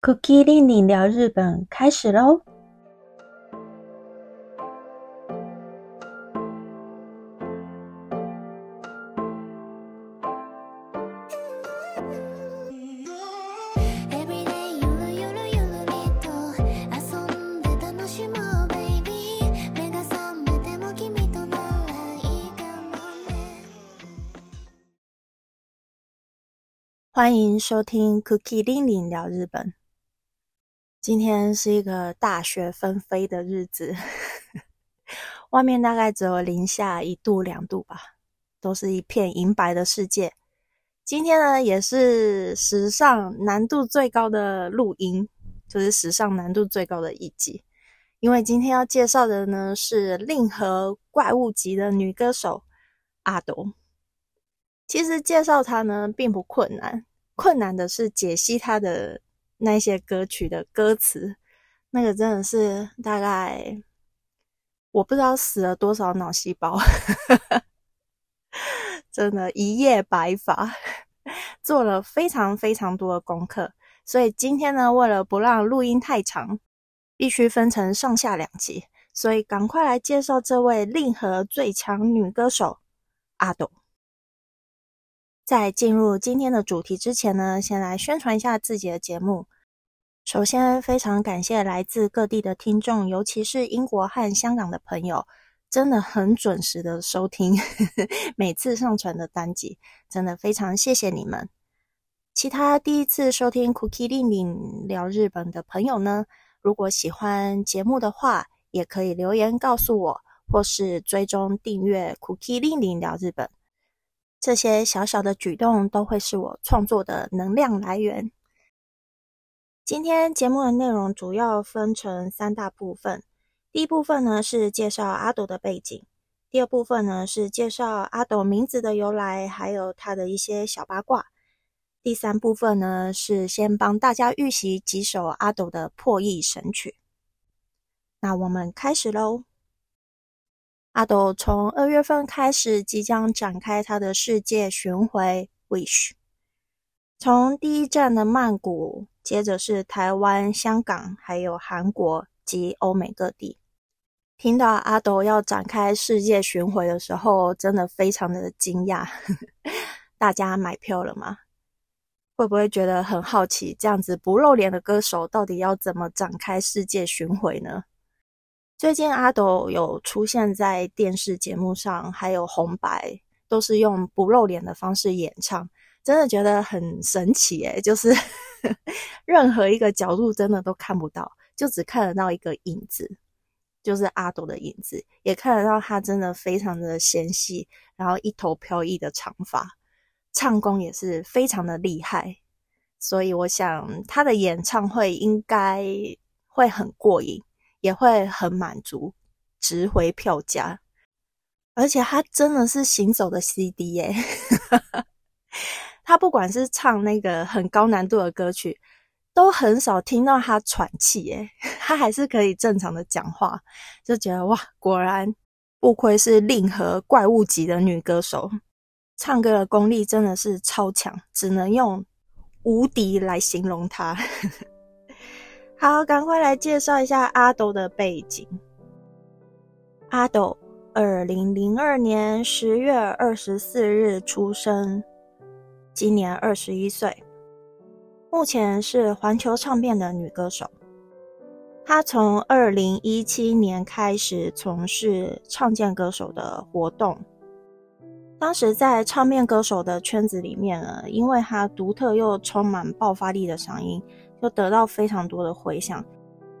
Cookie 令你聊日本开始喽！欢迎收听 Cookie 令你聊日本。今天是一个大雪纷飞的日子，外面大概只有零下一度两度吧，都是一片银白的世界。今天呢，也是史上难度最高的录音，就是史上难度最高的一集。因为今天要介绍的呢是令和怪物级的女歌手阿斗。其实介绍她呢并不困难，困难的是解析她的。那些歌曲的歌词，那个真的是大概我不知道死了多少脑细胞，真的，一夜白发，做了非常非常多的功课。所以今天呢，为了不让录音太长，必须分成上下两集，所以赶快来介绍这位令和最强女歌手阿斗。在进入今天的主题之前呢，先来宣传一下自己的节目。首先，非常感谢来自各地的听众，尤其是英国和香港的朋友，真的很准时的收听呵呵 每次上传的单集，真的非常谢谢你们。其他第一次收听 Cookie 令令聊日本的朋友呢，如果喜欢节目的话，也可以留言告诉我，或是追踪订阅 Cookie 令令聊日本。这些小小的举动都会是我创作的能量来源。今天节目的内容主要分成三大部分。第一部分呢是介绍阿斗的背景，第二部分呢是介绍阿斗名字的由来，还有他的一些小八卦。第三部分呢是先帮大家预习几首阿斗的破译神曲。那我们开始喽。阿斗从二月份开始即将展开他的世界巡回，Wish。从第一站的曼谷，接着是台湾、香港，还有韩国及欧美各地。听到阿斗要展开世界巡回的时候，真的非常的惊讶。大家买票了吗？会不会觉得很好奇？这样子不露脸的歌手，到底要怎么展开世界巡回呢？最近阿斗有出现在电视节目上，还有红白，都是用不露脸的方式演唱，真的觉得很神奇诶就是 任何一个角度真的都看不到，就只看得到一个影子，就是阿斗的影子，也看得到他真的非常的纤细，然后一头飘逸的长发，唱功也是非常的厉害，所以我想他的演唱会应该会很过瘾。也会很满足，值回票价，而且他真的是行走的 CD 耶！他不管是唱那个很高难度的歌曲，都很少听到他喘气耶，他还是可以正常的讲话，就觉得哇，果然不愧是令和怪物级的女歌手，唱歌的功力真的是超强，只能用无敌来形容她。好，赶快来介绍一下阿斗的背景。阿斗，二零零二年十月二十四日出生，今年二十一岁，目前是环球唱片的女歌手。她从二零一七年开始从事唱见歌手的活动，当时在唱片歌手的圈子里面呢，因为她独特又充满爆发力的嗓音。就得到非常多的回响，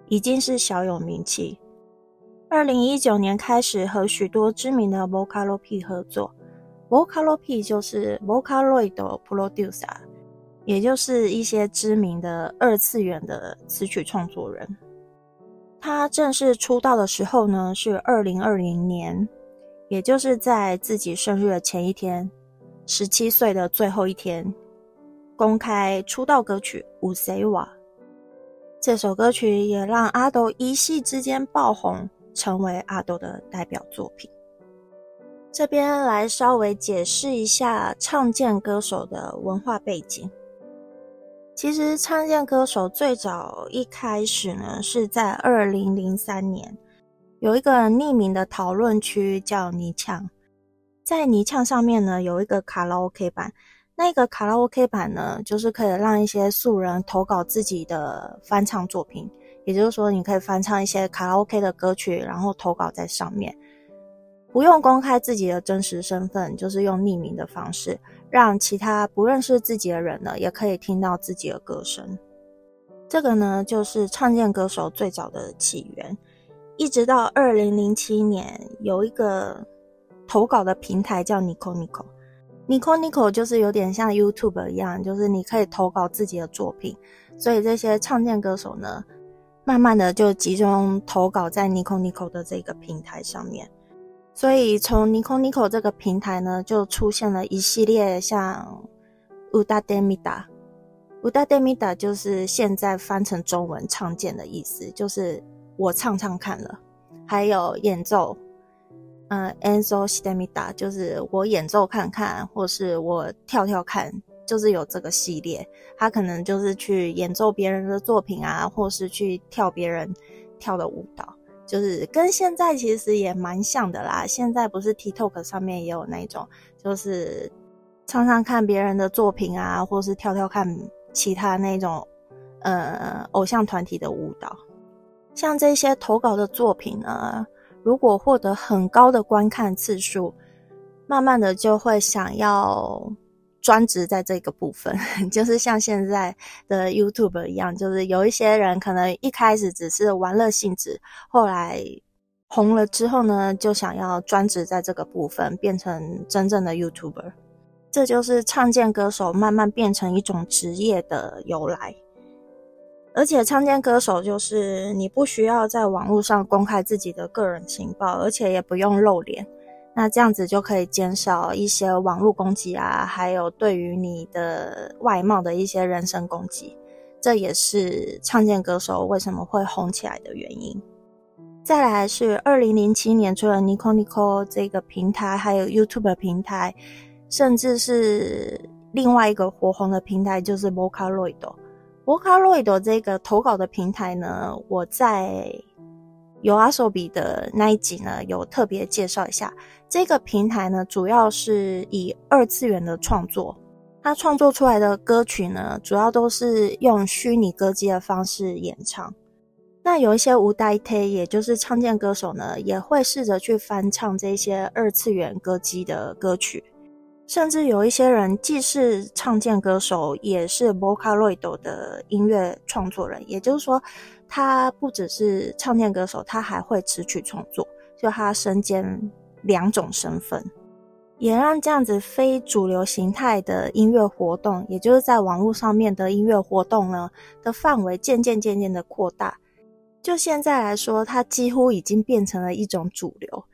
已经是小有名气。二零一九年开始和许多知名的 Vocaloid 合作，Vocaloid 就是 Vocaloid Producer，也就是一些知名的二次元的词曲创作人。他正式出道的时候呢，是二零二零年，也就是在自己生日的前一天，十七岁的最后一天，公开出道歌曲《五 C 瓦》。这首歌曲也让阿斗一夕之间爆红，成为阿斗的代表作品。这边来稍微解释一下唱见歌手的文化背景。其实唱见歌手最早一开始呢，是在二零零三年，有一个匿名的讨论区叫泥呛，在泥呛上面呢有一个卡拉 OK 版。那个卡拉 OK 版呢，就是可以让一些素人投稿自己的翻唱作品，也就是说，你可以翻唱一些卡拉 OK 的歌曲，然后投稿在上面，不用公开自己的真实身份，就是用匿名的方式，让其他不认识自己的人呢，也可以听到自己的歌声。这个呢，就是唱见歌手最早的起源，一直到二零零七年，有一个投稿的平台叫 Nico Nico。Nico Nico 就是有点像 YouTube 一样，就是你可以投稿自己的作品，所以这些唱见歌手呢，慢慢的就集中投稿在 Nico Nico 的这个平台上面。所以从 Nico Nico 这个平台呢，就出现了一系列像 Uda Demida，Uda Demida 就是现在翻成中文唱见的意思，就是我唱唱看了，还有演奏。嗯，Enzo Stemida 就是我演奏看看，或是我跳跳看，就是有这个系列。他可能就是去演奏别人的作品啊，或是去跳别人跳的舞蹈，就是跟现在其实也蛮像的啦。现在不是 TikTok 上面也有那种，就是唱唱看别人的作品啊，或是跳跳看其他那种呃偶像团体的舞蹈。像这些投稿的作品呢。如果获得很高的观看次数，慢慢的就会想要专职在这个部分，就是像现在的 YouTuber 一样，就是有一些人可能一开始只是玩乐性质，后来红了之后呢，就想要专职在这个部分，变成真正的 YouTuber。这就是唱见歌手慢慢变成一种职业的由来。而且，唱见歌手就是你不需要在网络上公开自己的个人情报，而且也不用露脸，那这样子就可以减少一些网络攻击啊，还有对于你的外貌的一些人身攻击。这也是唱见歌手为什么会红起来的原因。再来是二零零七年，除了 Nico Nico 这个平台，还有 YouTube 平台，甚至是另外一个火红的平台，就是 Vocaloid。Vocaloid 这个投稿的平台呢，我在有阿索比的那一集呢，有特别介绍一下。这个平台呢，主要是以二次元的创作，它创作出来的歌曲呢，主要都是用虚拟歌姬的方式演唱。那有一些无代替，也就是唱见歌手呢，也会试着去翻唱这些二次元歌姬的歌曲。甚至有一些人既是唱见歌手，也是 Vocaloid 的音乐创作人。也就是说，他不只是唱见歌手，他还会词曲创作，就他身兼两种身份，也让这样子非主流形态的音乐活动，也就是在网络上面的音乐活动呢的范围渐渐渐渐的扩大。就现在来说，它几乎已经变成了一种主流。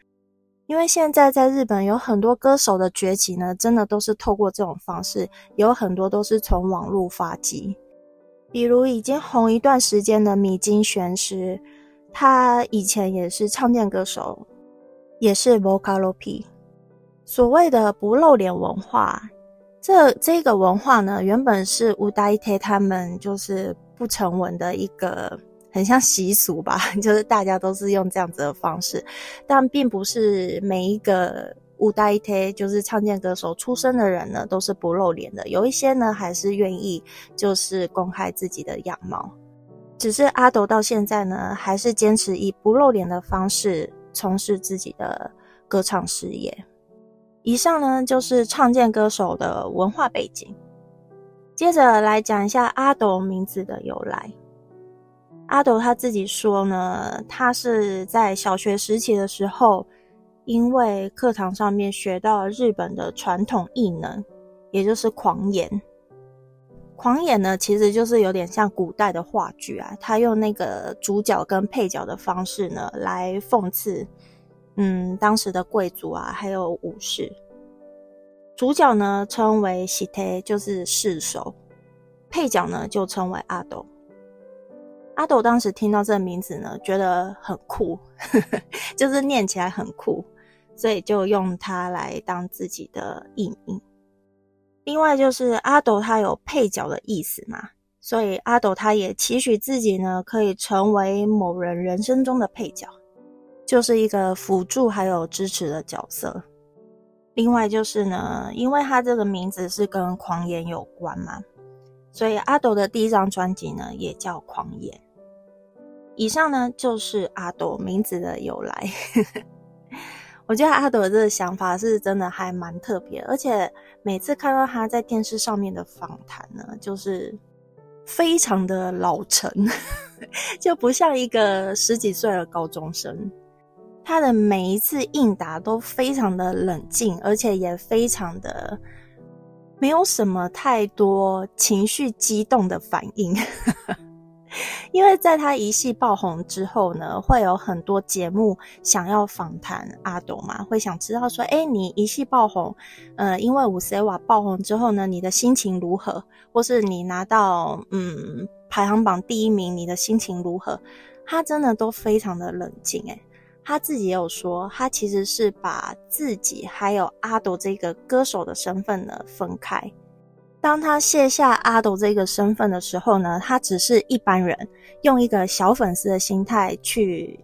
因为现在在日本有很多歌手的崛起呢，真的都是透过这种方式，有很多都是从网络发迹。比如已经红一段时间的米津玄师，他以前也是唱见歌手，也是 Vocaloid。所谓的不露脸文化，这这个文化呢，原本是乌代特他们就是不成文的一个。很像习俗吧，就是大家都是用这样子的方式，但并不是每一个舞代贴就是唱见歌手出身的人呢，都是不露脸的。有一些呢，还是愿意就是公开自己的样貌。只是阿斗到现在呢，还是坚持以不露脸的方式从事自己的歌唱事业。以上呢，就是唱见歌手的文化背景。接着来讲一下阿斗名字的由来。阿斗他自己说呢，他是在小学时期的时候，因为课堂上面学到了日本的传统艺能，也就是狂言。狂野呢，其实就是有点像古代的话剧啊，他用那个主角跟配角的方式呢，来讽刺，嗯，当时的贵族啊，还有武士。主角呢称为西忒，就是世手；配角呢就称为阿斗。阿斗当时听到这个名字呢，觉得很酷，就是念起来很酷，所以就用它来当自己的艺名。另外就是阿斗他有配角的意思嘛，所以阿斗他也期许自己呢可以成为某人人生中的配角，就是一个辅助还有支持的角色。另外就是呢，因为他这个名字是跟狂言有关嘛，所以阿斗的第一张专辑呢也叫狂言。以上呢就是阿朵名字的由来。我觉得阿朵这个想法是真的还蛮特别，而且每次看到他在电视上面的访谈呢，就是非常的老成，就不像一个十几岁的高中生。他的每一次应答都非常的冷静，而且也非常的没有什么太多情绪激动的反应。因为在他一系爆红之后呢，会有很多节目想要访谈阿斗嘛，会想知道说，哎，你一系爆红，呃，因为五 C 瓦爆红之后呢，你的心情如何？或是你拿到嗯排行榜第一名，你的心情如何？他真的都非常的冷静，诶他自己也有说，他其实是把自己还有阿斗这个歌手的身份呢分开。当他卸下阿斗这个身份的时候呢，他只是一般人，用一个小粉丝的心态去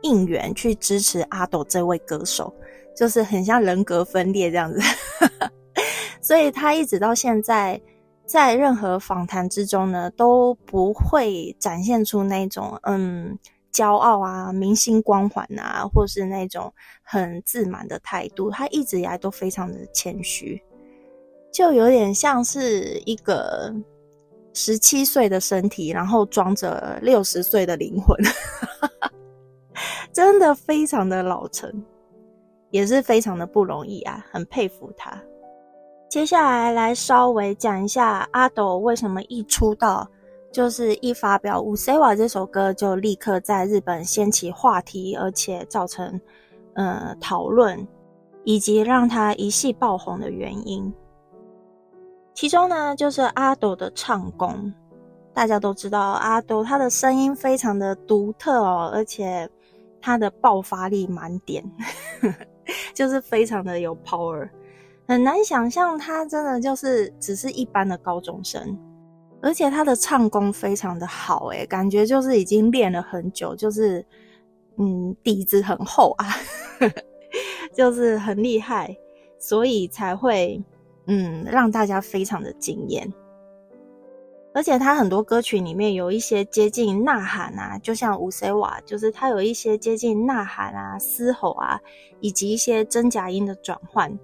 应援、去支持阿斗这位歌手，就是很像人格分裂这样子。所以他一直到现在，在任何访谈之中呢，都不会展现出那种嗯骄傲啊、明星光环啊，或是那种很自满的态度。他一直以来都非常的谦虚。就有点像是一个十七岁的身体，然后装着六十岁的灵魂，真的非常的老成，也是非常的不容易啊，很佩服他。接下来来稍微讲一下阿斗为什么一出道就是一发表《五 C 瓦》这首歌就立刻在日本掀起话题，而且造成呃讨论，以及让他一系爆红的原因。其中呢，就是阿斗的唱功，大家都知道阿斗他的声音非常的独特哦，而且他的爆发力满点，就是非常的有 power，很难想象他真的就是只是一般的高中生，而且他的唱功非常的好，诶感觉就是已经练了很久，就是嗯底子很厚啊，就是很厉害，所以才会。嗯，让大家非常的惊艳，而且他很多歌曲里面有一些接近呐喊啊，就像五 C 瓦，就是他有一些接近呐喊啊、嘶吼啊，以及一些真假音的转换，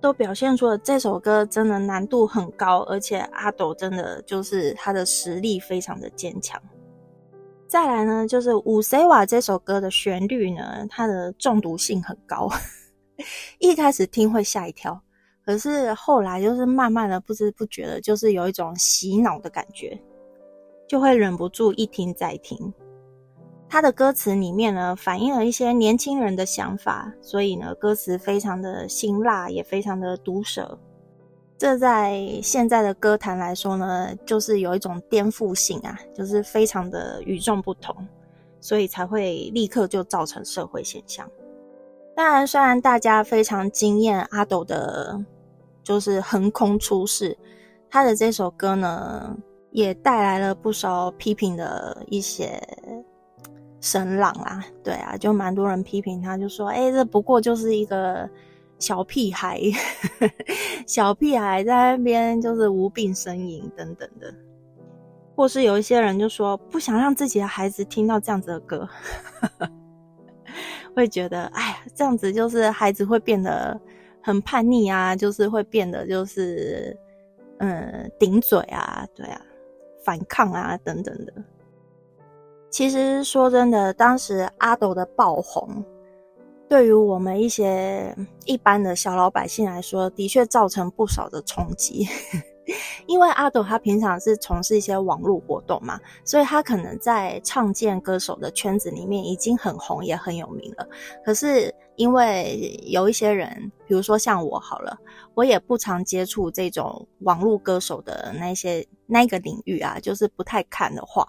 都表现出了这首歌真的难度很高，而且阿斗真的就是他的实力非常的坚强。再来呢，就是五 C 瓦这首歌的旋律呢，它的中毒性很高，一开始听会吓一跳。可是后来就是慢慢的不知不觉的，就是有一种洗脑的感觉，就会忍不住一听再听。他的歌词里面呢，反映了一些年轻人的想法，所以呢，歌词非常的辛辣，也非常的毒舌。这在现在的歌坛来说呢，就是有一种颠覆性啊，就是非常的与众不同，所以才会立刻就造成社会现象。当然，虽然大家非常惊艳阿斗的，就是横空出世，他的这首歌呢，也带来了不少批评的一些声浪啊。对啊，就蛮多人批评他，就说：“哎，这不过就是一个小屁孩，小屁孩在那边就是无病呻吟等等的。”或是有一些人就说：“不想让自己的孩子听到这样子的歌。”会觉得，哎呀，这样子就是孩子会变得很叛逆啊，就是会变得就是，嗯，顶嘴啊，对啊，反抗啊，等等的。其实说真的，当时阿斗的爆红，对于我们一些一般的小老百姓来说，的确造成不少的冲击。因为阿斗他平常是从事一些网络活动嘛，所以他可能在唱见歌手的圈子里面已经很红，也很有名了。可是因为有一些人，比如说像我好了，我也不常接触这种网络歌手的那些那个领域啊，就是不太看的话。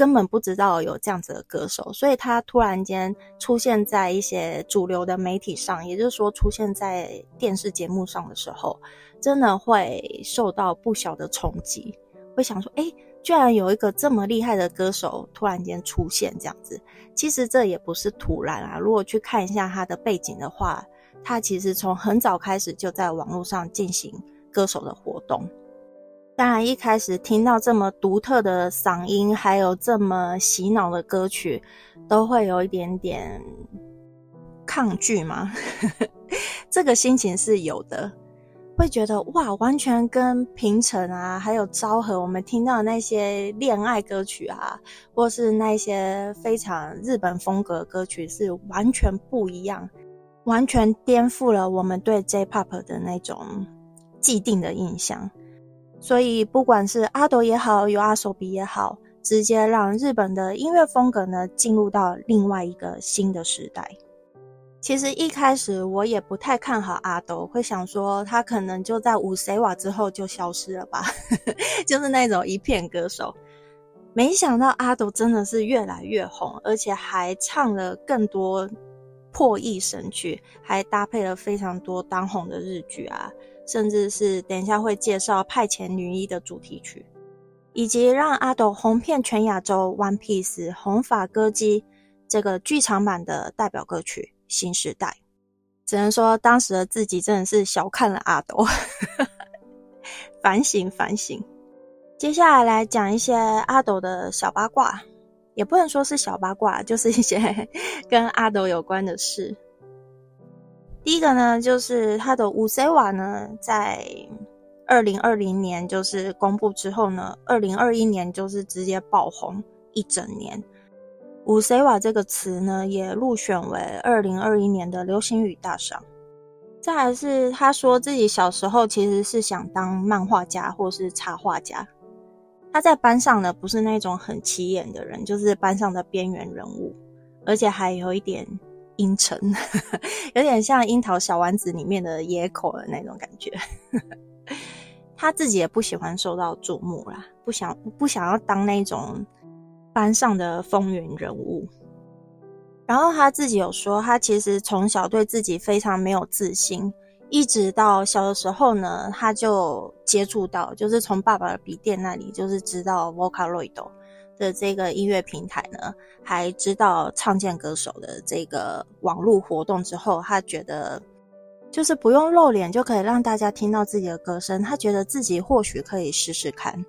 根本不知道有这样子的歌手，所以他突然间出现在一些主流的媒体上，也就是说出现在电视节目上的时候，真的会受到不小的冲击。会想说，哎，居然有一个这么厉害的歌手突然间出现这样子，其实这也不是突然啊。如果去看一下他的背景的话，他其实从很早开始就在网络上进行歌手的活动。当然，一开始听到这么独特的嗓音，还有这么洗脑的歌曲，都会有一点点抗拒吗？这个心情是有的，会觉得哇，完全跟平成啊，还有昭和我们听到的那些恋爱歌曲啊，或是那些非常日本风格歌曲是完全不一样，完全颠覆了我们对 J-Pop 的那种既定的印象。所以，不管是阿斗也好，有阿手比也好，直接让日本的音乐风格呢进入到另外一个新的时代。其实一开始我也不太看好阿斗，会想说他可能就在五 C 瓦之后就消失了吧，就是那种一片歌手。没想到阿斗真的是越来越红，而且还唱了更多破译神曲，还搭配了非常多当红的日剧啊。甚至是等一下会介绍《派遣女一》的主题曲，以及让阿斗红遍全亚洲《One Piece》红发歌姬这个剧场版的代表歌曲《新时代》。只能说当时的自己真的是小看了阿斗，反省反省。接下来来讲一些阿斗的小八卦，也不能说是小八卦，就是一些 跟阿斗有关的事。第一个呢，就是他的五 C 瓦呢，在二零二零年就是公布之后呢，二零二一年就是直接爆红一整年。五 C 瓦这个词呢，也入选为二零二一年的流行语大赏。再来是他说自己小时候其实是想当漫画家或是插画家。他在班上呢，不是那种很起眼的人，就是班上的边缘人物，而且还有一点。阴沉，有点像《樱桃小丸子》里面的野口的那种感觉。他自己也不喜欢受到瞩目啦，不想不想要当那种班上的风云人物。然后他自己有说，他其实从小对自己非常没有自信，一直到小的时候呢，他就接触到，就是从爸爸的笔电那里，就是知道 Vocaloid。的这个音乐平台呢，还知道唱见歌手的这个网络活动之后，他觉得就是不用露脸就可以让大家听到自己的歌声，他觉得自己或许可以试试看，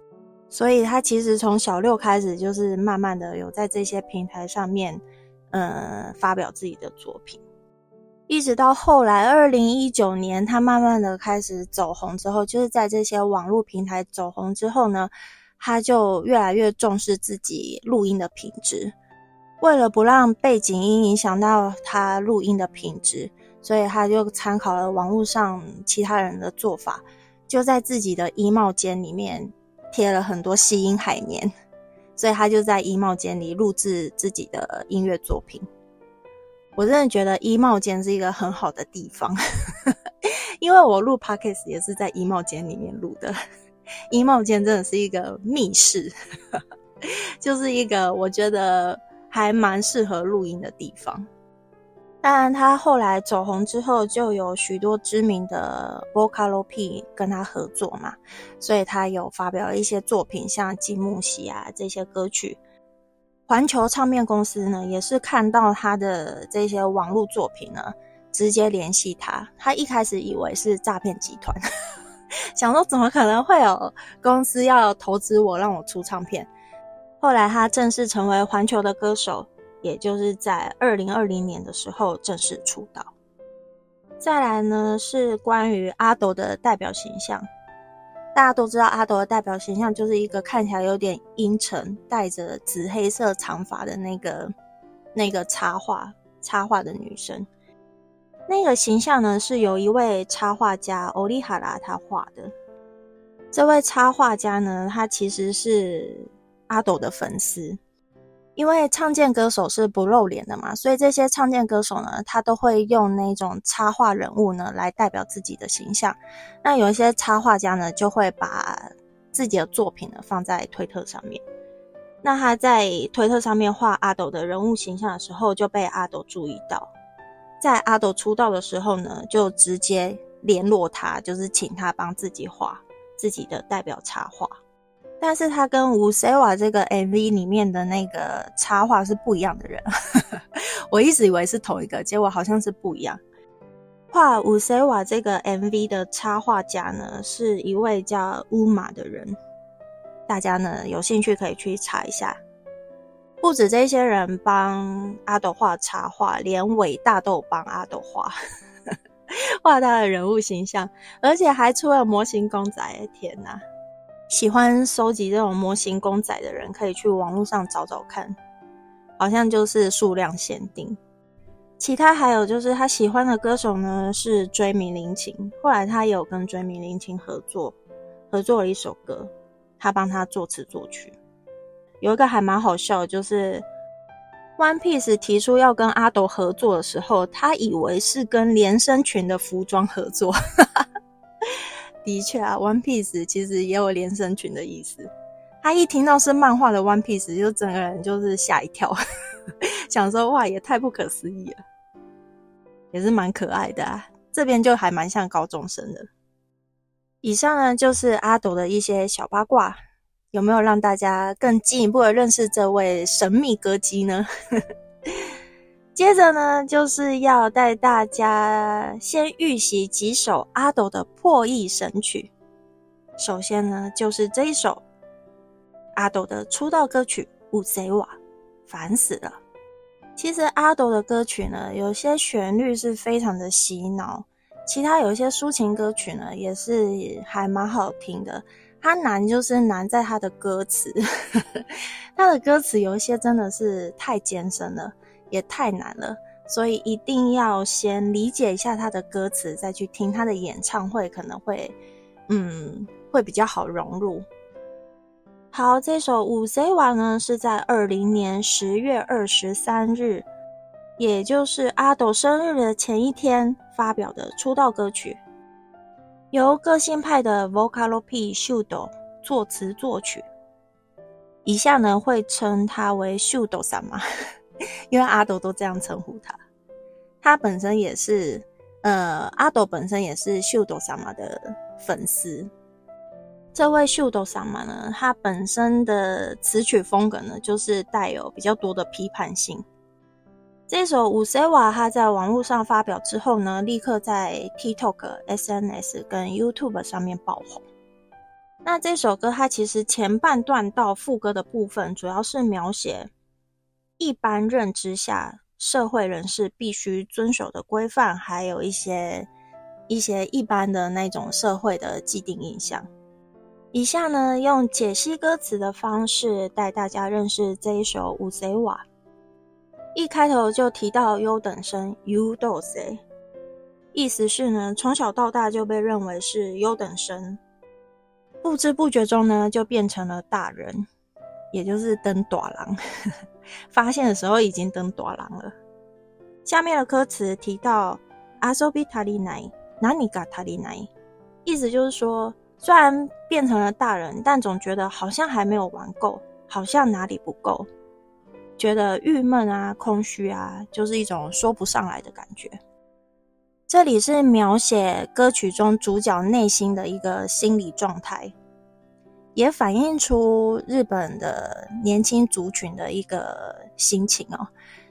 所以他其实从小六开始就是慢慢的有在这些平台上面，呃，发表自己的作品，一直到后来二零一九年，他慢慢的开始走红之后，就是在这些网络平台走红之后呢。他就越来越重视自己录音的品质，为了不让背景音影响到他录音的品质，所以他就参考了网络上其他人的做法，就在自己的衣帽间里面贴了很多吸音海绵，所以他就在衣帽间里录制自己的音乐作品。我真的觉得衣帽间是一个很好的地方，因为我录 podcast 也是在衣帽间里面录的。衣帽间真的是一个密室，就是一个我觉得还蛮适合录音的地方。当然，他后来走红之后，就有许多知名的 Vocalo P 跟他合作嘛，所以他有发表了一些作品，像《金木喜》啊这些歌曲。环球唱片公司呢，也是看到他的这些网络作品呢，直接联系他。他一开始以为是诈骗集团。想说怎么可能会有公司要投资我让我出唱片？后来他正式成为环球的歌手，也就是在二零二零年的时候正式出道。再来呢是关于阿斗的代表形象，大家都知道阿斗的代表形象就是一个看起来有点阴沉、带着紫黑色长发的那个那个插画插画的女生。那个形象呢，是由一位插画家欧利哈拉他画的。这位插画家呢，他其实是阿斗的粉丝。因为唱见歌手是不露脸的嘛，所以这些唱见歌手呢，他都会用那种插画人物呢来代表自己的形象。那有一些插画家呢，就会把自己的作品呢放在推特上面。那他在推特上面画阿斗的人物形象的时候，就被阿斗注意到。在阿斗出道的时候呢，就直接联络他，就是请他帮自己画自己的代表插画。但是他跟吴塞瓦这个 MV 里面的那个插画是不一样的人，我一直以为是同一个，结果好像是不一样。画吴塞瓦这个 MV 的插画家呢，是一位叫乌马的人，大家呢有兴趣可以去查一下。不止这些人帮阿斗画插画，连伟大都帮阿斗画 画他的人物形象，而且还出了模型公仔，天哪！喜欢收集这种模型公仔的人，可以去网络上找找看，好像就是数量限定。其他还有就是他喜欢的歌手呢，是追名林琴。后来他也有跟追名林琴合作，合作了一首歌，他帮他作词作曲。有一个还蛮好笑，就是 One Piece 提出要跟阿斗合作的时候，他以为是跟连身裙的服装合作。的确啊，One Piece 其实也有连身裙的意思。他一听到是漫画的 One Piece，就整个人就是吓一跳，想说哇，也太不可思议了，也是蛮可爱的啊。这边就还蛮像高中生的。以上呢就是阿斗的一些小八卦，有没有让大家更进一步的认识这位神秘歌姬呢？接着呢，就是要带大家先预习几首阿斗的破译神曲。首先呢，就是这一首阿斗的出道歌曲《乌贼瓦》，烦死了。其实阿斗的歌曲呢，有些旋律是非常的洗脑，其他有一些抒情歌曲呢，也是还蛮好听的。他难就是难在他的歌词，他的歌词有一些真的是太艰深了。也太难了，所以一定要先理解一下他的歌词，再去听他的演唱会，可能会，嗯，会比较好融入。好，这首《五 C 瓦》呢是在二零年十月二十三日，也就是阿斗生日的前一天发表的出道歌曲，由个性派的 Vocalo P 秀斗作词作曲。以下呢会称他为秀斗三嘛。因为阿斗都这样称呼他，他本身也是，呃，阿斗本身也是秀斗萨玛的粉丝。这位秀斗萨玛呢，他本身的词曲风格呢，就是带有比较多的批判性。这首《五 C 瓦》他在网络上发表之后呢，立刻在 TikTok、SNS 跟 YouTube 上面爆红。那这首歌它其实前半段到副歌的部分，主要是描写。一般认知下，社会人士必须遵守的规范，还有一些一些一般的那种社会的既定印象。以下呢，用解析歌词的方式带大家认识这一首《五贼瓦》。一开头就提到优等生 “u d o s 意思是呢，从小到大就被认为是优等生，不知不觉中呢，就变成了大人，也就是登短郎。发现的时候已经登多郎了。下面的歌词提到阿索比塔利奈，哪里嘎塔利奈，意思就是说，虽然变成了大人，但总觉得好像还没有玩够，好像哪里不够，觉得郁闷啊、空虚啊，就是一种说不上来的感觉。这里是描写歌曲中主角内心的一个心理状态。也反映出日本的年轻族群的一个心情哦，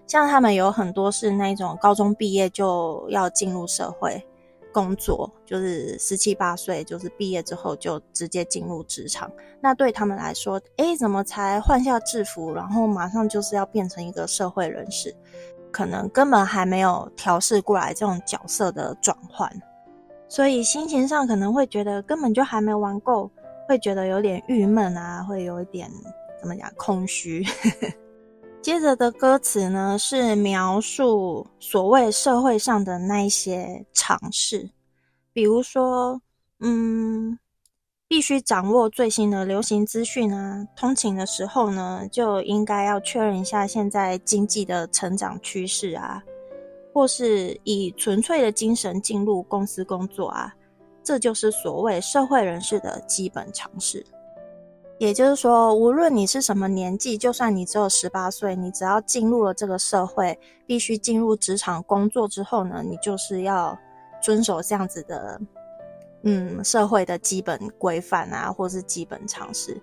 像他们有很多是那种高中毕业就要进入社会工作，就是十七八岁，就是毕业之后就直接进入职场。那对他们来说，哎，怎么才换下制服，然后马上就是要变成一个社会人士？可能根本还没有调试过来这种角色的转换，所以心情上可能会觉得根本就还没玩够。会觉得有点郁闷啊，会有一点怎么讲空虚。接着的歌词呢，是描述所谓社会上的那一些常识，比如说，嗯，必须掌握最新的流行资讯啊。通勤的时候呢，就应该要确认一下现在经济的成长趋势啊，或是以纯粹的精神进入公司工作啊，这就是所谓社会人士的基本常识。也就是说，无论你是什么年纪，就算你只有十八岁，你只要进入了这个社会，必须进入职场工作之后呢，你就是要遵守这样子的，嗯，社会的基本规范啊，或是基本常识。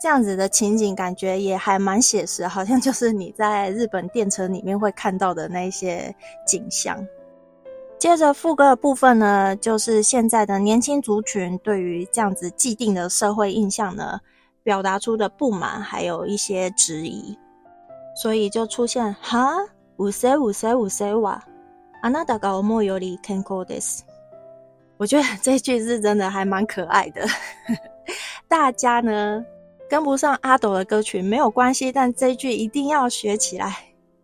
这样子的情景感觉也还蛮写实，好像就是你在日本电车里面会看到的那些景象。接着副歌的部分呢，就是现在的年轻族群对于这样子既定的社会印象呢，表达出的不满，还有一些质疑，所以就出现哈，五岁五岁五岁哇，あなたが思うより健康です。我觉得这句是真的还蛮可爱的。大家呢跟不上阿斗的歌曲没有关系，但这句一定要学起来，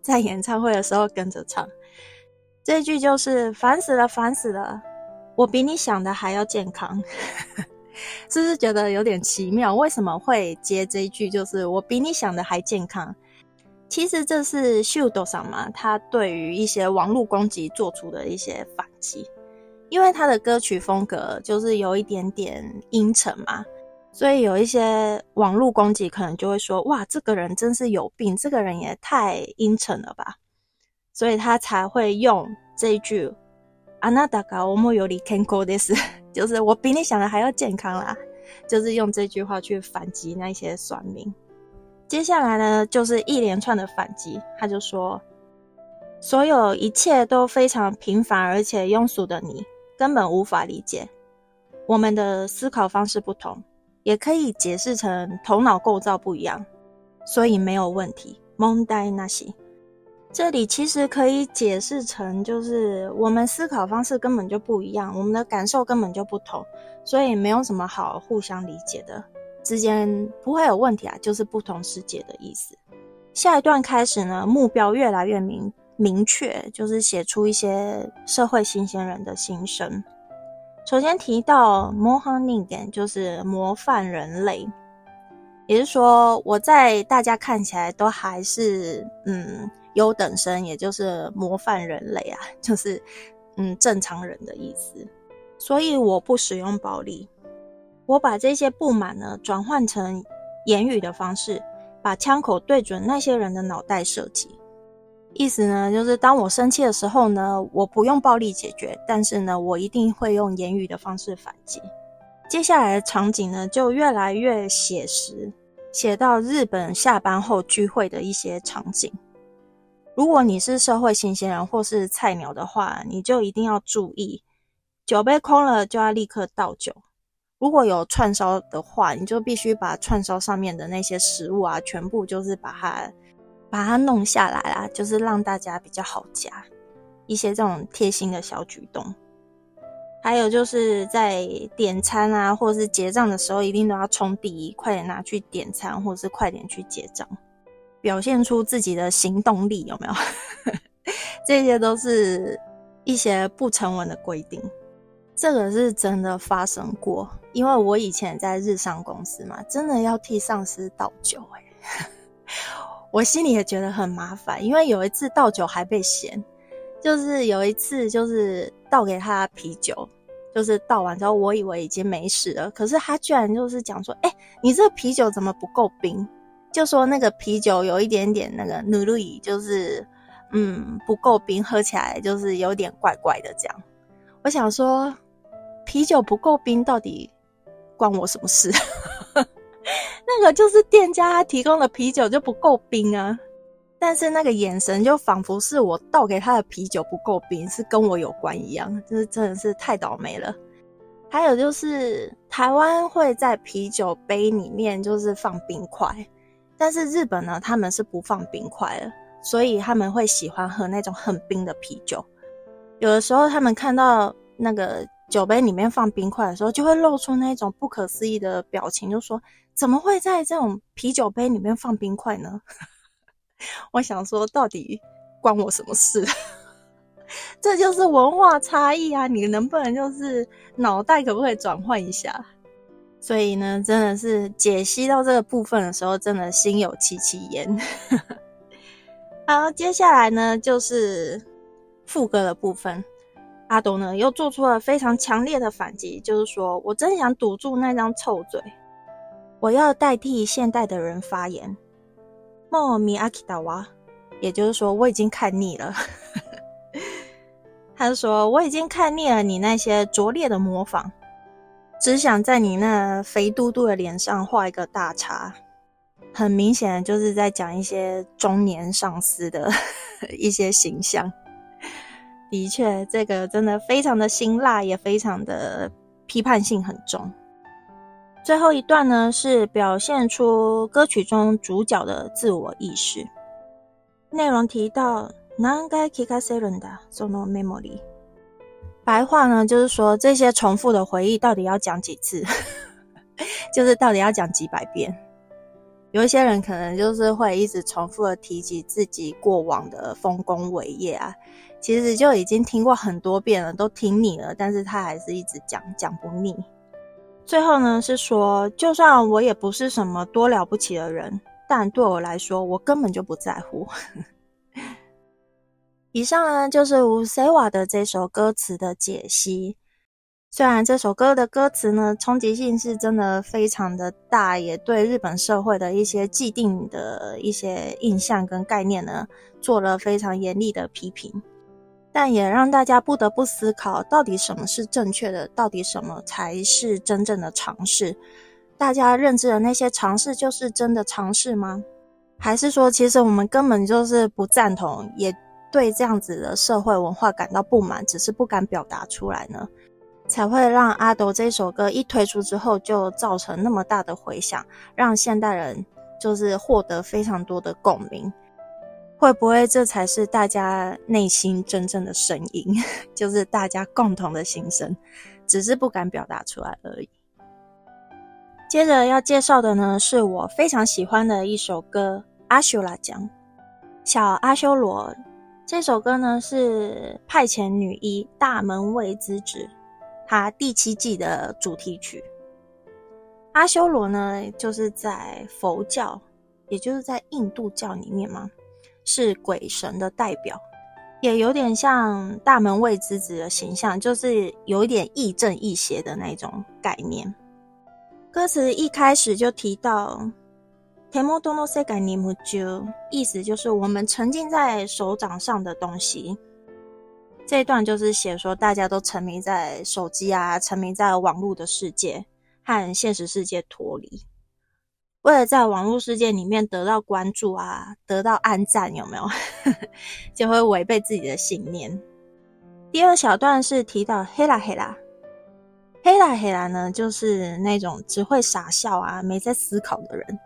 在演唱会的时候跟着唱。 这句就是烦死了，烦死了！我比你想的还要健康，是不是觉得有点奇妙？为什么会接这一句？就是我比你想的还健康。其实这是秀斗上嘛，他对于一些网络攻击做出的一些反击。因为他的歌曲风格就是有一点点阴沉嘛，所以有一些网络攻击可能就会说：哇，这个人真是有病，这个人也太阴沉了吧。所以他才会用这一句“あなたが思うより健康です”，就是我比你想的还要健康啦，就是用这句话去反击那些酸民。接下来呢，就是一连串的反击，他就说：“所有一切都非常平凡而且庸俗的你，根本无法理解。我们的思考方式不同，也可以解释成头脑构造不一样，所以没有问题。”蒙呆那些。 这里其实可以解释成，就是我们思考方式根本就不一样，我们的感受根本就不同，所以没有什么好互相理解的，之间不会有问题啊，就是不同世界的意思。下一段开始呢，目标越来越明明确，就是写出一些社会新鲜人的心声。首先提到 Mohaning，就是模范人类，也是说，我在大家看起来都还是嗯。优等生，也就是模范人类啊，就是嗯正常人的意思。所以我不使用暴力，我把这些不满呢转换成言语的方式，把枪口对准那些人的脑袋射击。意思呢，就是当我生气的时候呢，我不用暴力解决，但是呢，我一定会用言语的方式反击。接下来的场景呢，就越来越写实，写到日本下班后聚会的一些场景。如果你是社会新鲜人或是菜鸟的话，你就一定要注意，酒杯空了就要立刻倒酒。如果有串烧的话，你就必须把串烧上面的那些食物啊，全部就是把它把它弄下来啦，就是让大家比较好夹。一些这种贴心的小举动，还有就是在点餐啊，或者是结账的时候，一定都要冲第一，快点拿去点餐，或者是快点去结账。表现出自己的行动力有没有？这些都是一些不成文的规定。这个是真的发生过，因为我以前在日商公司嘛，真的要替上司倒酒哎，我心里也觉得很麻烦，因为有一次倒酒还被嫌，就是有一次就是倒给他啤酒，就是倒完之后我以为已经没事了，可是他居然就是讲说，哎，你这啤酒怎么不够冰？就说那个啤酒有一点点那个努力，就是嗯不够冰，喝起来就是有点怪怪的这样。我想说，啤酒不够冰到底关我什么事？那个就是店家他提供的啤酒就不够冰啊。但是那个眼神就仿佛是我倒给他的啤酒不够冰，是跟我有关一样，就是真的是太倒霉了。还有就是台湾会在啤酒杯里面就是放冰块。但是日本呢，他们是不放冰块的，所以他们会喜欢喝那种很冰的啤酒。有的时候，他们看到那个酒杯里面放冰块的时候，就会露出那种不可思议的表情，就说：“怎么会在这种啤酒杯里面放冰块呢？” 我想说，到底关我什么事？这就是文化差异啊！你能不能就是脑袋可不可以转换一下？所以呢，真的是解析到这个部分的时候，真的心有戚戚焉。好，接下来呢就是副歌的部分。阿斗呢又做出了非常强烈的反击，就是说我真想堵住那张臭嘴，我要代替现代的人发言。莫米阿基达瓦，也就是说我已经看腻了。他说我已经看腻了你那些拙劣的模仿。只想在你那肥嘟嘟的脸上画一个大叉，很明显就是在讲一些中年上司的 一些形象。的确，这个真的非常的辛辣，也非常的批判性很重。最后一段呢，是表现出歌曲中主角的自我意识。内容提到南该 kika serunda sono memory。白话呢，就是说这些重复的回忆到底要讲几次，就是到底要讲几百遍。有一些人可能就是会一直重复的提及自己过往的丰功伟业啊，其实就已经听过很多遍了，都听腻了，但是他还是一直讲，讲不腻。最后呢，是说就算我也不是什么多了不起的人，但对我来说，我根本就不在乎。以上呢就是吴塞瓦的这首歌词的解析。虽然这首歌的歌词呢冲击性是真的非常的大，也对日本社会的一些既定的一些印象跟概念呢做了非常严厉的批评，但也让大家不得不思考，到底什么是正确的，到底什么才是真正的尝试？大家认知的那些尝试就是真的尝试吗？还是说，其实我们根本就是不赞同，也？对这样子的社会文化感到不满，只是不敢表达出来呢，才会让阿斗这首歌一推出之后就造成那么大的回响，让现代人就是获得非常多的共鸣。会不会这才是大家内心真正的声音，就是大家共同的心声，只是不敢表达出来而已。接着要介绍的呢，是我非常喜欢的一首歌《阿修拉江》，小阿修罗。这首歌呢是《派遣女一大门卫之子》，它第七季的主题曲。阿修罗呢，就是在佛教，也就是在印度教里面嘛，是鬼神的代表，也有点像大门卫之子的形象，就是有一点亦正亦邪的那种概念。歌词一开始就提到。天魔多诺塞改尼姆就意思就是我们沉浸在手掌上的东西。这一段就是写说大家都沉迷在手机啊，沉迷在网络的世界和现实世界脱离，为了在网络世界里面得到关注啊，得到暗赞，有没有？就会违背自己的信念。第二小段是提到黑啦黑啦，黑啦黑啦呢，就是那种只会傻笑啊，没在思考的人。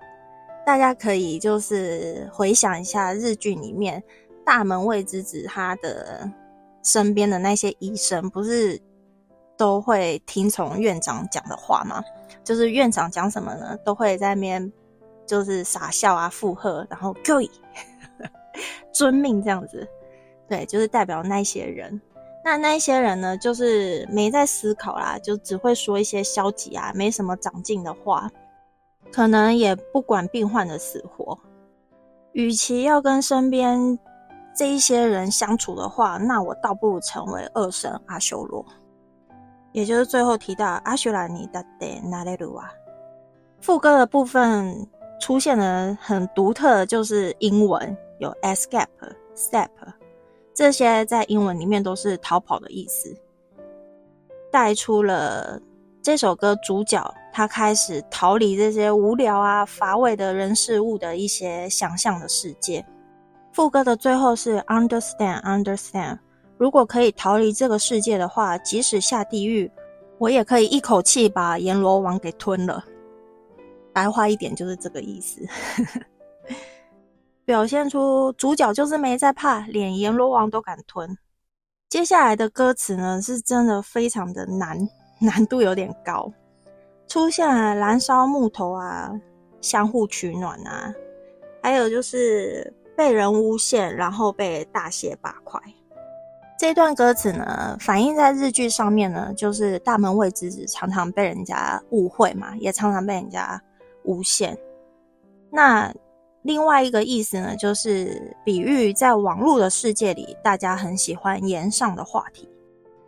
大家可以就是回想一下日剧里面大门卫之子他的身边的那些医生，不是都会听从院长讲的话吗？就是院长讲什么呢，都会在那边就是傻笑啊附和，然后 go 遵命这样子。对，就是代表那些人。那那些人呢，就是没在思考啦，就只会说一些消极啊，没什么长进的话。可能也不管病患的死活，与其要跟身边这一些人相处的话，那我倒不如成为二神阿修罗，也就是最后提到阿修拉尼达德纳雷鲁啊。副歌的部分出现了很独特的，就是英文有 escape、step 这些，在英文里面都是逃跑的意思，带出了。这首歌主角他开始逃离这些无聊啊、乏味的人事物的一些想象的世界。副歌的最后是 Understand, Understand。如果可以逃离这个世界的话，即使下地狱，我也可以一口气把阎罗王给吞了。白话一点就是这个意思，表现出主角就是没在怕，连阎罗王都敢吞。接下来的歌词呢，是真的非常的难。难度有点高，出现了燃烧木头啊，相互取暖啊，还有就是被人诬陷，然后被大卸八块。这段歌词呢，反映在日剧上面呢，就是大门未知子常常被人家误会嘛，也常常被人家诬陷。那另外一个意思呢，就是比喻在网络的世界里，大家很喜欢言上的话题。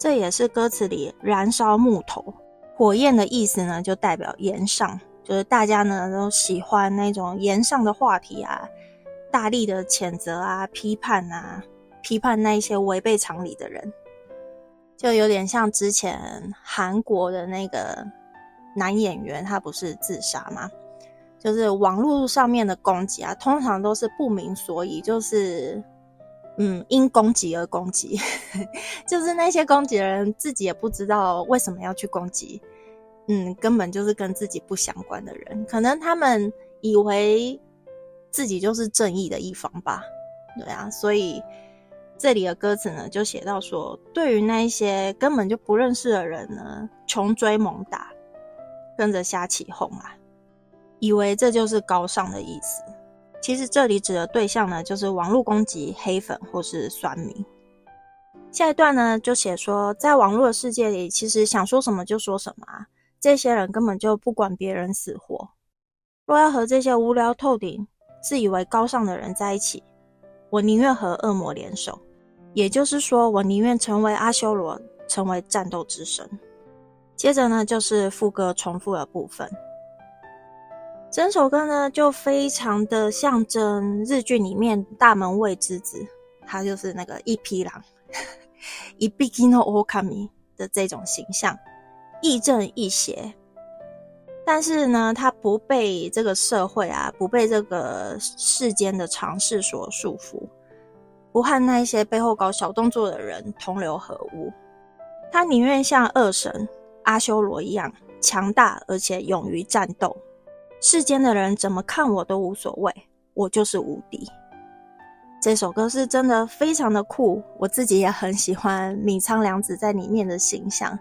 这也是歌词里燃烧木头火焰的意思呢，就代表岩上，就是大家呢都喜欢那种岩上的话题啊，大力的谴责啊，批判啊。批判那一些违背常理的人，就有点像之前韩国的那个男演员，他不是自杀吗？就是网络上面的攻击啊，通常都是不明所以，就是嗯，因攻击而攻击，就是那些攻击的人自己也不知道为什么要去攻击，嗯，根本就是跟自己不相关的人，可能他们以为自己就是正义的一方吧，对啊，所以。这里的歌词呢，就写到说，对于那一些根本就不认识的人呢，穷追猛打，跟着瞎起哄啊，以为这就是高尚的意思。其实这里指的对象呢，就是网络攻击、黑粉或是酸民。下一段呢，就写说，在网络的世界里，其实想说什么就说什么啊，这些人根本就不管别人死活。若要和这些无聊透顶、自以为高尚的人在一起，我宁愿和恶魔联手。也就是说，我宁愿成为阿修罗，成为战斗之神。接着呢，就是副歌重复的部分。整首歌呢，就非常的象征日剧里面大门卫之子，他就是那个一匹狼，一匹 kino okami 的这种形象，亦正亦邪。但是呢，他不被这个社会啊，不被这个世间的常识所束缚。不和那些背后搞小动作的人同流合污，他宁愿像恶神阿修罗一样强大，而且勇于战斗。世间的人怎么看我都无所谓，我就是无敌。这首歌是真的非常的酷，我自己也很喜欢米仓凉子在里面的形象，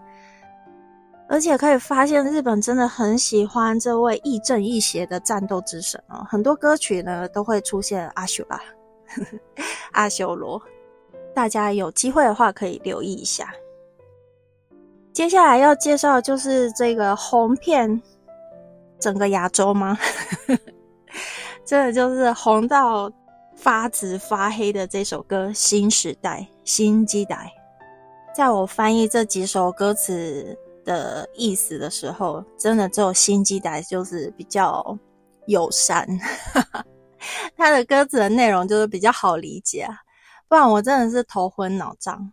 而且可以发现日本真的很喜欢这位亦正亦邪的战斗之神哦，很多歌曲呢都会出现阿修拉。阿修罗，大家有机会的话可以留意一下。接下来要介绍就是这个红片整个亚洲吗？真的就是红到发紫发黑的这首歌《新时代新基代》。在我翻译这几首歌词的意思的时候，真的只有新基代就是比较友善。他的歌词的内容就是比较好理解，不然我真的是头昏脑胀。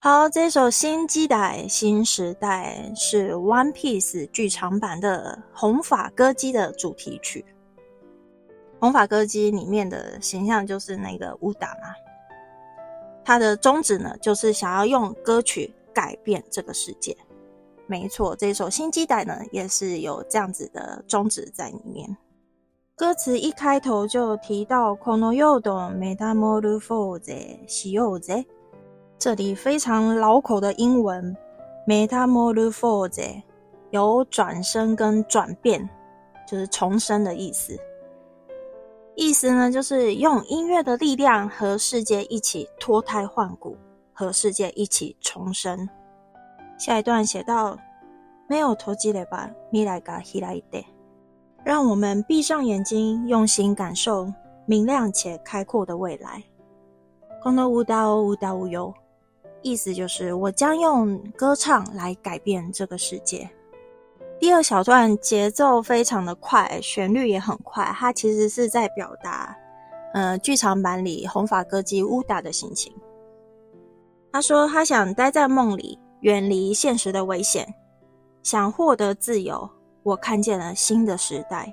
好，这首《新基代新时代》是《One Piece》剧场版的红发歌姬的主题曲。红发歌姬里面的形象就是那个乌达嘛，他的宗旨呢就是想要用歌曲改变这个世界。没错，这首《新基代》呢也是有这样子的宗旨在里面。歌词一开头就提到 “kono yodo metamorphose shioze”，这里非常老口的英文 “metamorphose” 有转身跟转变，就是重生的意思。意思呢，就是用音乐的力量和世界一起脱胎换骨，和世界一起重生。下一段写到：“没有投机了吧，未来が開いて。”让我们闭上眼睛，用心感受明亮且开阔的未来。空的舞蹈，舞蹈无忧， 意思就是我将用歌唱来改变这个世界。第二小段节奏非常的快，旋律也很快，它其实是在表达，呃，剧场版里红发歌姬乌达的心情。他说他想待在梦里，远离现实的危险，想获得自由。我看见了新的时代，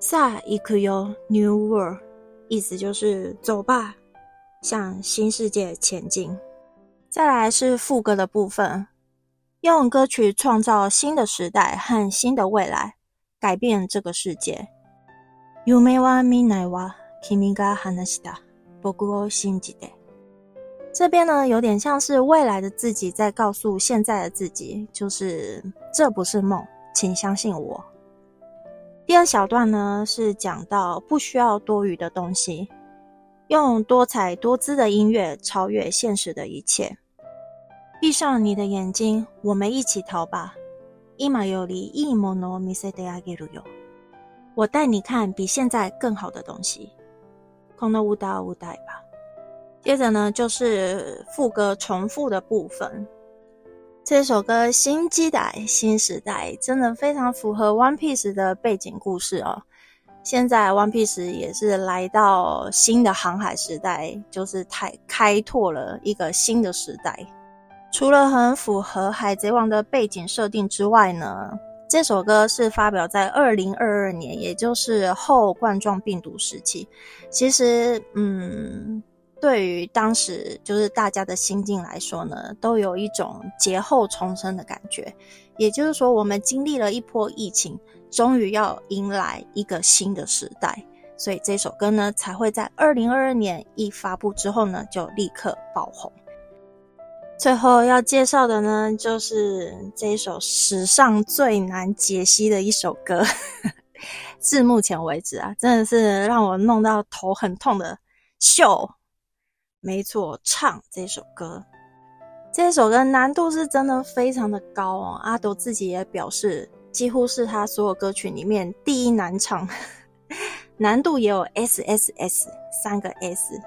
萨伊克哟 New World，意思就是走吧，向新世界前进。再来是副歌的部分，用歌曲创造新的时代和新的未来，改变这个世界。夢は未来は君が話した僕を信じて。这边呢，有点像是未来的自己在告诉现在的自己，就是这不是梦。请相信我。第二小段呢，是讲到不需要多余的东西， 用多彩多姿的音乐超越现实的一切。 闭上你的眼睛，我们一起逃吧。伊玛尤里伊莫诺米塞德亚给鲁尤，我带你看比现在更好的东西。空的乌达乌代吧。接着呢，就是副歌重复的部分。这首歌《新基代新时代》真的非常符合 One Piece 的背景故事哦。现在 One Piece 也是来到新的航海时代，就是太开拓了一个新的时代。除了很符合海贼王的背景设定之外呢，这首歌是发表在二零二二年，也就是后冠状病毒时期。其实，嗯。对于当时就是大家的心境来说呢，都有一种劫后重生的感觉。也就是说，我们经历了一波疫情，终于要迎来一个新的时代，所以这首歌呢才会在二零二二年一发布之后呢就立刻爆红。最后要介绍的呢，就是这一首史上最难解析的一首歌，至目前为止啊，真的是让我弄到头很痛的秀。没错，唱这首歌，这首歌难度是真的非常的高哦。阿斗自己也表示，几乎是他所有歌曲里面第一难唱，难度也有 S S S 三个 S，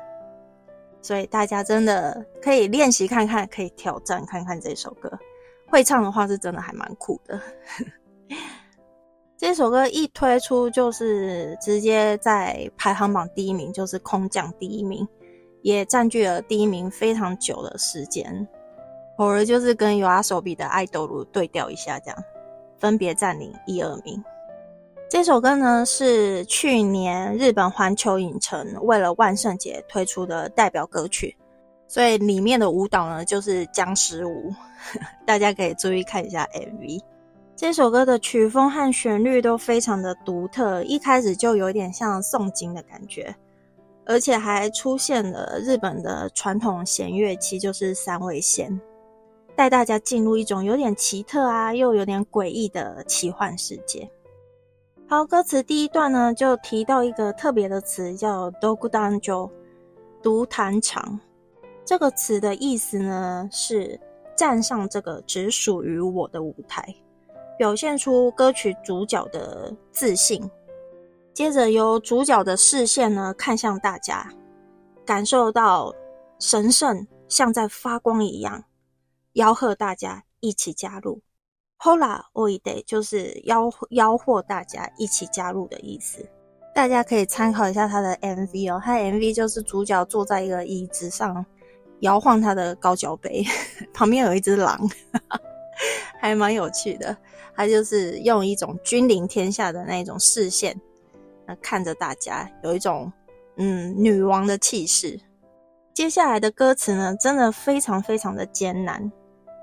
所以大家真的可以练习看看，可以挑战看看这首歌。会唱的话，是真的还蛮酷的。这首歌一推出，就是直接在排行榜第一名，就是空降第一名。也占据了第一名非常久的时间，偶尔就是跟有阿手比的爱豆鲁对调一下，这样分别占领一二名。这首歌呢是去年日本环球影城为了万圣节推出的代表歌曲，所以里面的舞蹈呢就是僵尸舞，大家可以注意看一下 MV。这首歌的曲风和旋律都非常的独特，一开始就有点像诵经的感觉。而且还出现了日本的传统弦乐器，就是三味线，带大家进入一种有点奇特啊，又有点诡异的奇幻世界。好，歌词第一段呢，就提到一个特别的词，叫 “dogudanjo”，独弹场。这个词的意思呢，是站上这个只属于我的舞台，表现出歌曲主角的自信。接着由主角的视线呢看向大家，感受到神圣像在发光一样，吆喝大家一起加入。Hola oide 就是吆吆喝大家一起加入的意思。大家可以参考一下他的 MV 哦，他 MV 就是主角坐在一个椅子上摇晃他的高脚杯，旁边有一只狼，还蛮有趣的。他就是用一种君临天下的那种视线。那看着大家有一种嗯女王的气势。接下来的歌词呢，真的非常非常的艰难，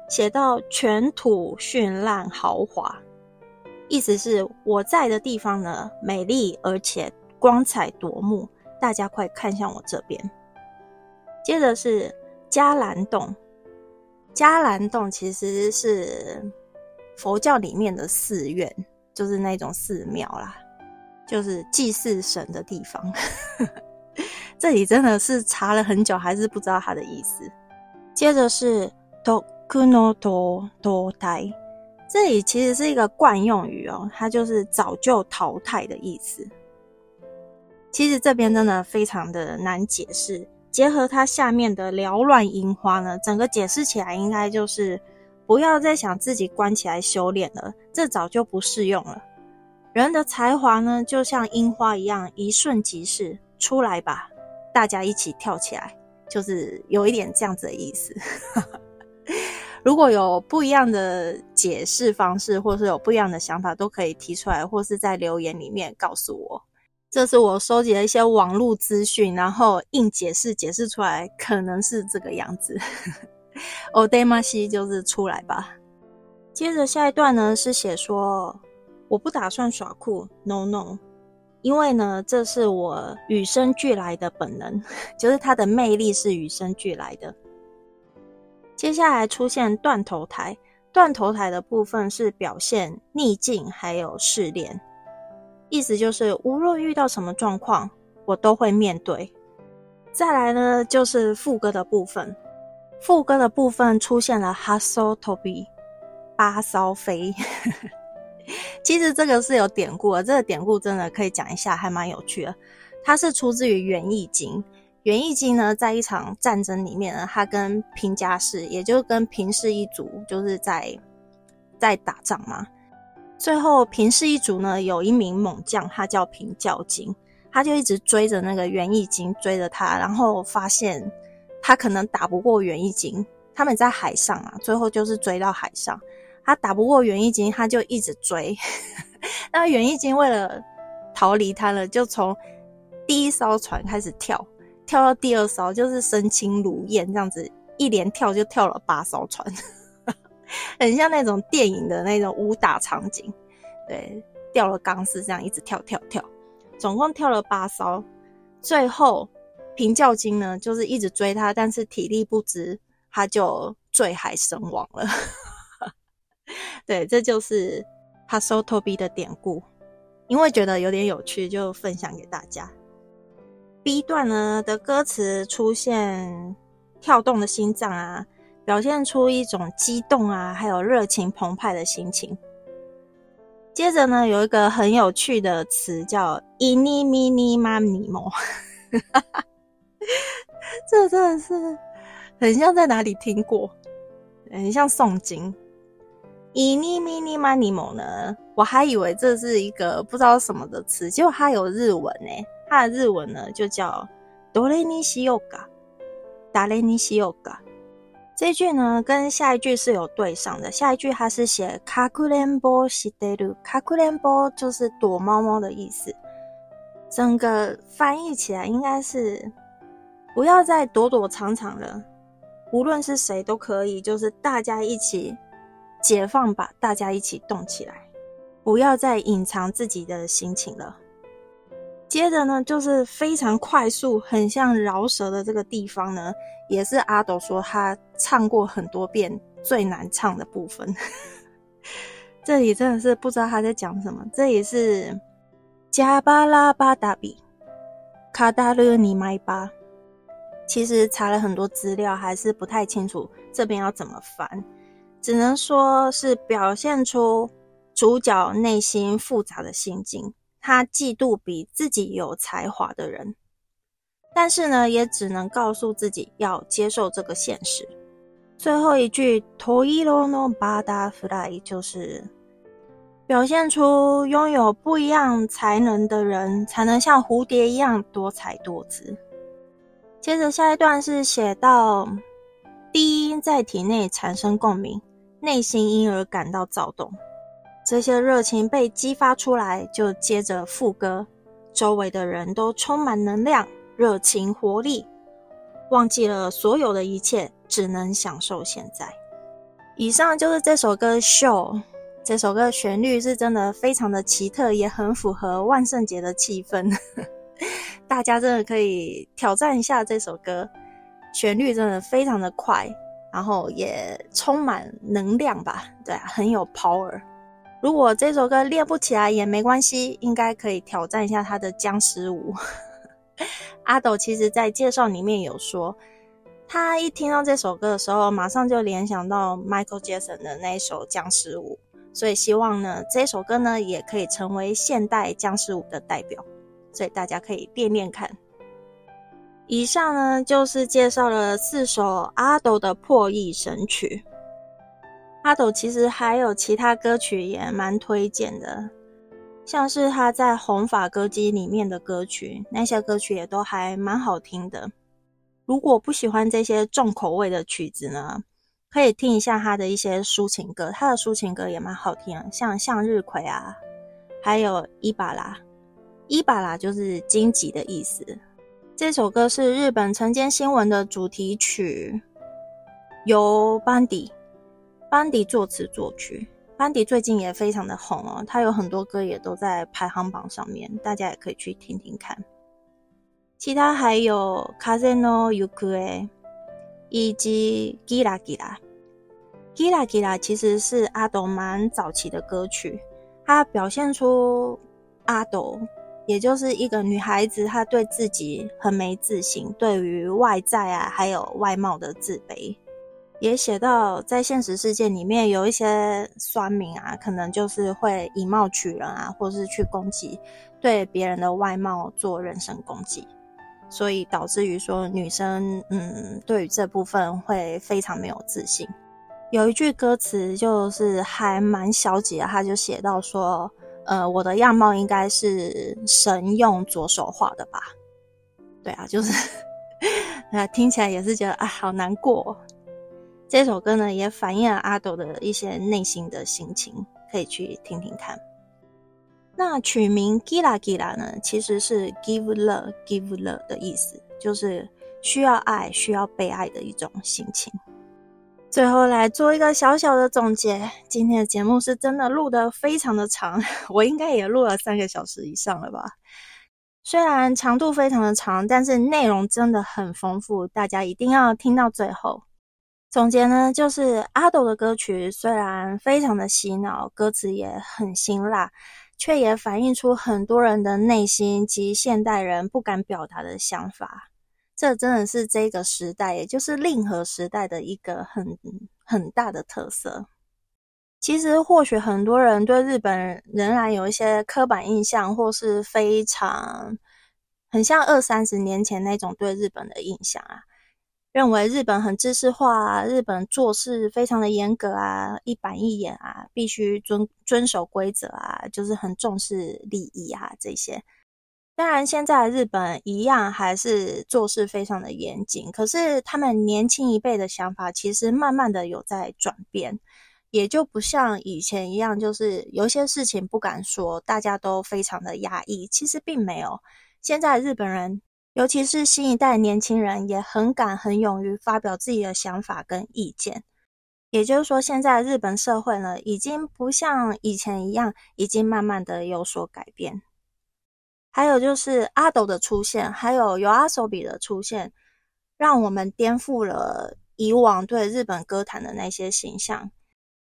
写到全土绚烂豪华，意思是我在的地方呢美丽而且光彩夺目，大家快看向我这边。接着是迦兰洞，迦兰洞其实是佛教里面的寺院，就是那种寺庙啦。就是祭祀神的地方，这里真的是查了很久，还是不知道它的意思。接着是都 “dokuno do do dai”，这里其实是一个惯用语哦，它就是早就淘汰的意思。其实这边真的非常的难解释，结合它下面的缭乱樱花呢，整个解释起来应该就是不要再想自己关起来修炼了，这早就不适用了。人的才华呢，就像樱花一样，一瞬即逝。出来吧，大家一起跳起来，就是有一点这样子的意思。如果有不一样的解释方式，或是有不一样的想法，都可以提出来，或是在留言里面告诉我。这是我收集了一些网络资讯，然后硬解释解释出来，可能是这个样子。o d e m a s 就是出来吧。接着下一段呢，是写说。我不打算耍酷，no no，因为呢，这是我与生俱来的本能，就是它的魅力是与生俱来的。接下来出现断头台，断头台的部分是表现逆境还有试炼，意思就是无论遇到什么状况，我都会面对。再来呢，就是副歌的部分。副歌的部分出现了 “hustle to be”，八骚飞。其实这个是有典故的，这个典故真的可以讲一下，还蛮有趣的。它是出自于《元义经》。《元义经》呢，在一场战争里面呢，他跟平家氏，也就跟平氏一族，就是在在打仗嘛。最后平氏一族呢，有一名猛将，他叫平教经。他就一直追着那个袁义经，追着他，然后发现他可能打不过袁义经。他们在海上啊，最后就是追到海上，他打不过袁义经，他就一直追。那袁义经为了逃离他了，就从第一艘船开始跳，跳到第二艘，就是身轻如燕这样子，一连跳就跳了八艘船，很像那种电影的那种武打场景。对，掉了钢丝这样一直跳跳跳。总共跳了八艘，最后平教金呢，就是一直追他，但是体力不支，他就坠海身亡了。对，这就是他收托比的典故，因为觉得有点有趣，就分享给大家。B 段呢的歌词出现跳动的心脏啊，表现出一种激动啊，还有热情澎湃的心情。接着呢，有一个很有趣的词叫 “ini mini manimo”，这真的是很像在哪里听过，很像诵经。“ini mini manimo” 呢，我还以为这是一个不知道什么的词，结果它有日文呢。它的日文呢就叫。这句呢，跟下一句是有对上的。下一句它是写“卡库连波西德鲁”，卡库连波就是躲猫猫的意思。整个翻译起来应该是不要再躲躲藏藏了，无论是谁都可以，就是大家一起解放吧，大家一起动起来，不要再隐藏自己的心情了。接着呢，就是非常快速，很像饶舌的这个地方呢，也是阿斗说他唱过很多遍最难唱的部分。这里真的是不知道他在讲什么。这里是加巴拉巴达比卡达勒尼麦巴。其实查了很多资料，还是不太清楚这边要怎么翻，只能说是表现出主角内心复杂的心境。他嫉妒比自己有才华的人，但是呢，也只能告诉自己要接受这个现实。最后一句 “toiro no butterfly” 就是表现出拥有不一样才能的人才能像蝴蝶一样多才多姿。接着下一段是写到低音在体内产生共鸣，内心因而感到躁动。这些热情被激发出来，就接着副歌，周围的人都充满能量、热情、活力，忘记了所有的一切，只能享受现在。以上就是这首歌《Show》。这首歌旋律是真的非常的奇特，也很符合万圣节的气氛。大家真的可以挑战一下这首歌，旋律真的非常的快，然后也充满能量吧？对，很有 power。如果这首歌练不起来也没关系，应该可以挑战一下他的僵尸舞。阿斗其实在介绍里面有说，他一听到这首歌的时候，马上就联想到 Michael Jackson 的那一首僵尸舞，所以希望呢这首歌呢也可以成为现代僵尸舞的代表，所以大家可以练练看。以上呢就是介绍了四首阿斗的破译神曲。阿斗其实还有其他歌曲也蛮推荐的，像是他在红发歌姬里面的歌曲，那些歌曲也都还蛮好听的。如果不喜欢这些重口味的曲子呢，可以听一下他的一些抒情歌，他的抒情歌也蛮好听，像向日葵啊，还有伊巴拉，伊巴拉就是荆棘的意思。这首歌是日本晨间新闻的主题曲，由班迪。班迪作词作曲，班迪最近也非常的红哦，他有很多歌也都在排行榜上面，大家也可以去听听看。其他还有 Kazeno Yuku 以及 Gira Gira。Gira Gira 其实是阿斗蛮早期的歌曲，它表现出阿斗也就是一个女孩子她对自己很没自信，对于外在啊还有外貌的自卑。也写到，在现实世界里面有一些酸民啊，可能就是会以貌取人啊，或是去攻击对别人的外貌做人身攻击，所以导致于说女生嗯，对于这部分会非常没有自信。有一句歌词就是还蛮消极的，他就写到说，呃，我的样貌应该是神用左手画的吧？对啊，就是，那，听起来也是觉得啊，好难过。这首歌呢，也反映了阿斗的一些内心的心情，可以去听听看。那取名 Gila Gila 呢，其实是 Give Love Give Love 的意思，就是需要爱、需要被爱的一种心情。最后来做一个小小的总结，今天的节目是真的录得非常的长，我应该也录了三个小时以上了吧？虽然长度非常的长，但是内容真的很丰富，大家一定要听到最后。总结呢，就是阿斗的歌曲虽然非常的洗脑，歌词也很辛辣，却也反映出很多人的内心及现代人不敢表达的想法。这真的是这个时代，也就是令和时代的一个很很大的特色。其实，或许很多人对日本仍然有一些刻板印象，或是非常很像二三十年前那种对日本的印象啊。认为日本很知识化啊，日本做事非常的严格啊，一板一眼啊，必须遵遵守规则啊，就是很重视利益啊这些。当然，现在日本一样还是做事非常的严谨，可是他们年轻一辈的想法其实慢慢的有在转变，也就不像以前一样，就是有些事情不敢说，大家都非常的压抑。其实并没有，现在日本人。尤其是新一代年轻人也很敢、很勇于发表自己的想法跟意见。也就是说，现在日本社会呢，已经不像以前一样，已经慢慢的有所改变。还有就是阿斗的出现，还有有阿手比的出现，让我们颠覆了以往对日本歌坛的那些形象，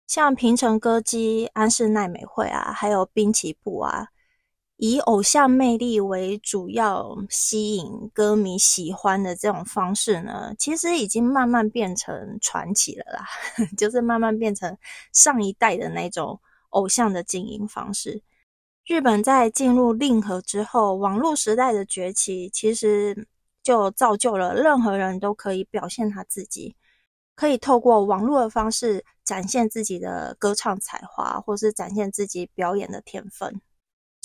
像平成歌姬安室奈美惠啊，还有滨崎步啊。以偶像魅力为主要吸引歌迷喜欢的这种方式呢，其实已经慢慢变成传奇了啦，就是慢慢变成上一代的那种偶像的经营方式。日本在进入令和之后，网络时代的崛起，其实就造就了任何人都可以表现他自己，可以透过网络的方式展现自己的歌唱才华，或是展现自己表演的天分。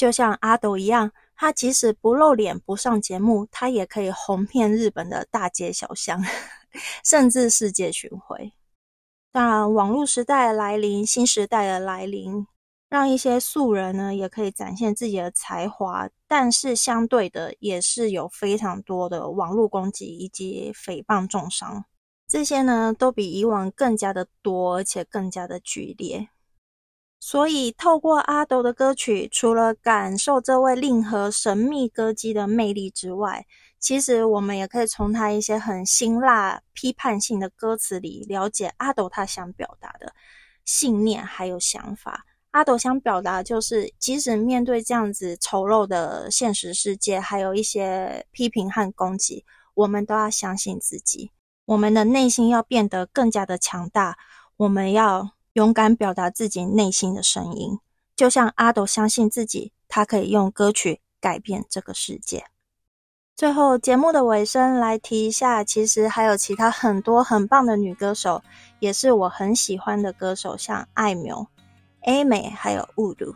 就像阿斗一样，他即使不露脸、不上节目，他也可以红遍日本的大街小巷，甚至世界巡回。当然，网络时代的来临，新时代的来临，让一些素人呢也可以展现自己的才华，但是相对的，也是有非常多的网络攻击以及诽谤重伤，这些呢都比以往更加的多，而且更加的剧烈。所以，透过阿斗的歌曲，除了感受这位令和神秘歌姬的魅力之外，其实我们也可以从他一些很辛辣、批判性的歌词里，了解阿斗他想表达的信念还有想法。阿斗想表达就是，即使面对这样子丑陋的现实世界，还有一些批评和攻击，我们都要相信自己，我们的内心要变得更加的强大，我们要。勇敢表达自己内心的声音，就像阿斗相信自己，他可以用歌曲改变这个世界。最后，节目的尾声来提一下，其实还有其他很多很棒的女歌手，也是我很喜欢的歌手，像艾苗、A 美还有雾露，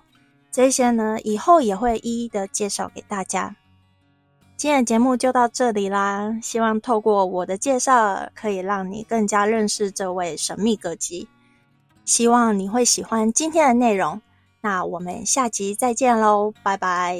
这些呢以后也会一一的介绍给大家。今天的节目就到这里啦，希望透过我的介绍，可以让你更加认识这位神秘歌姬。希望你会喜欢今天的内容，那我们下集再见喽，拜拜。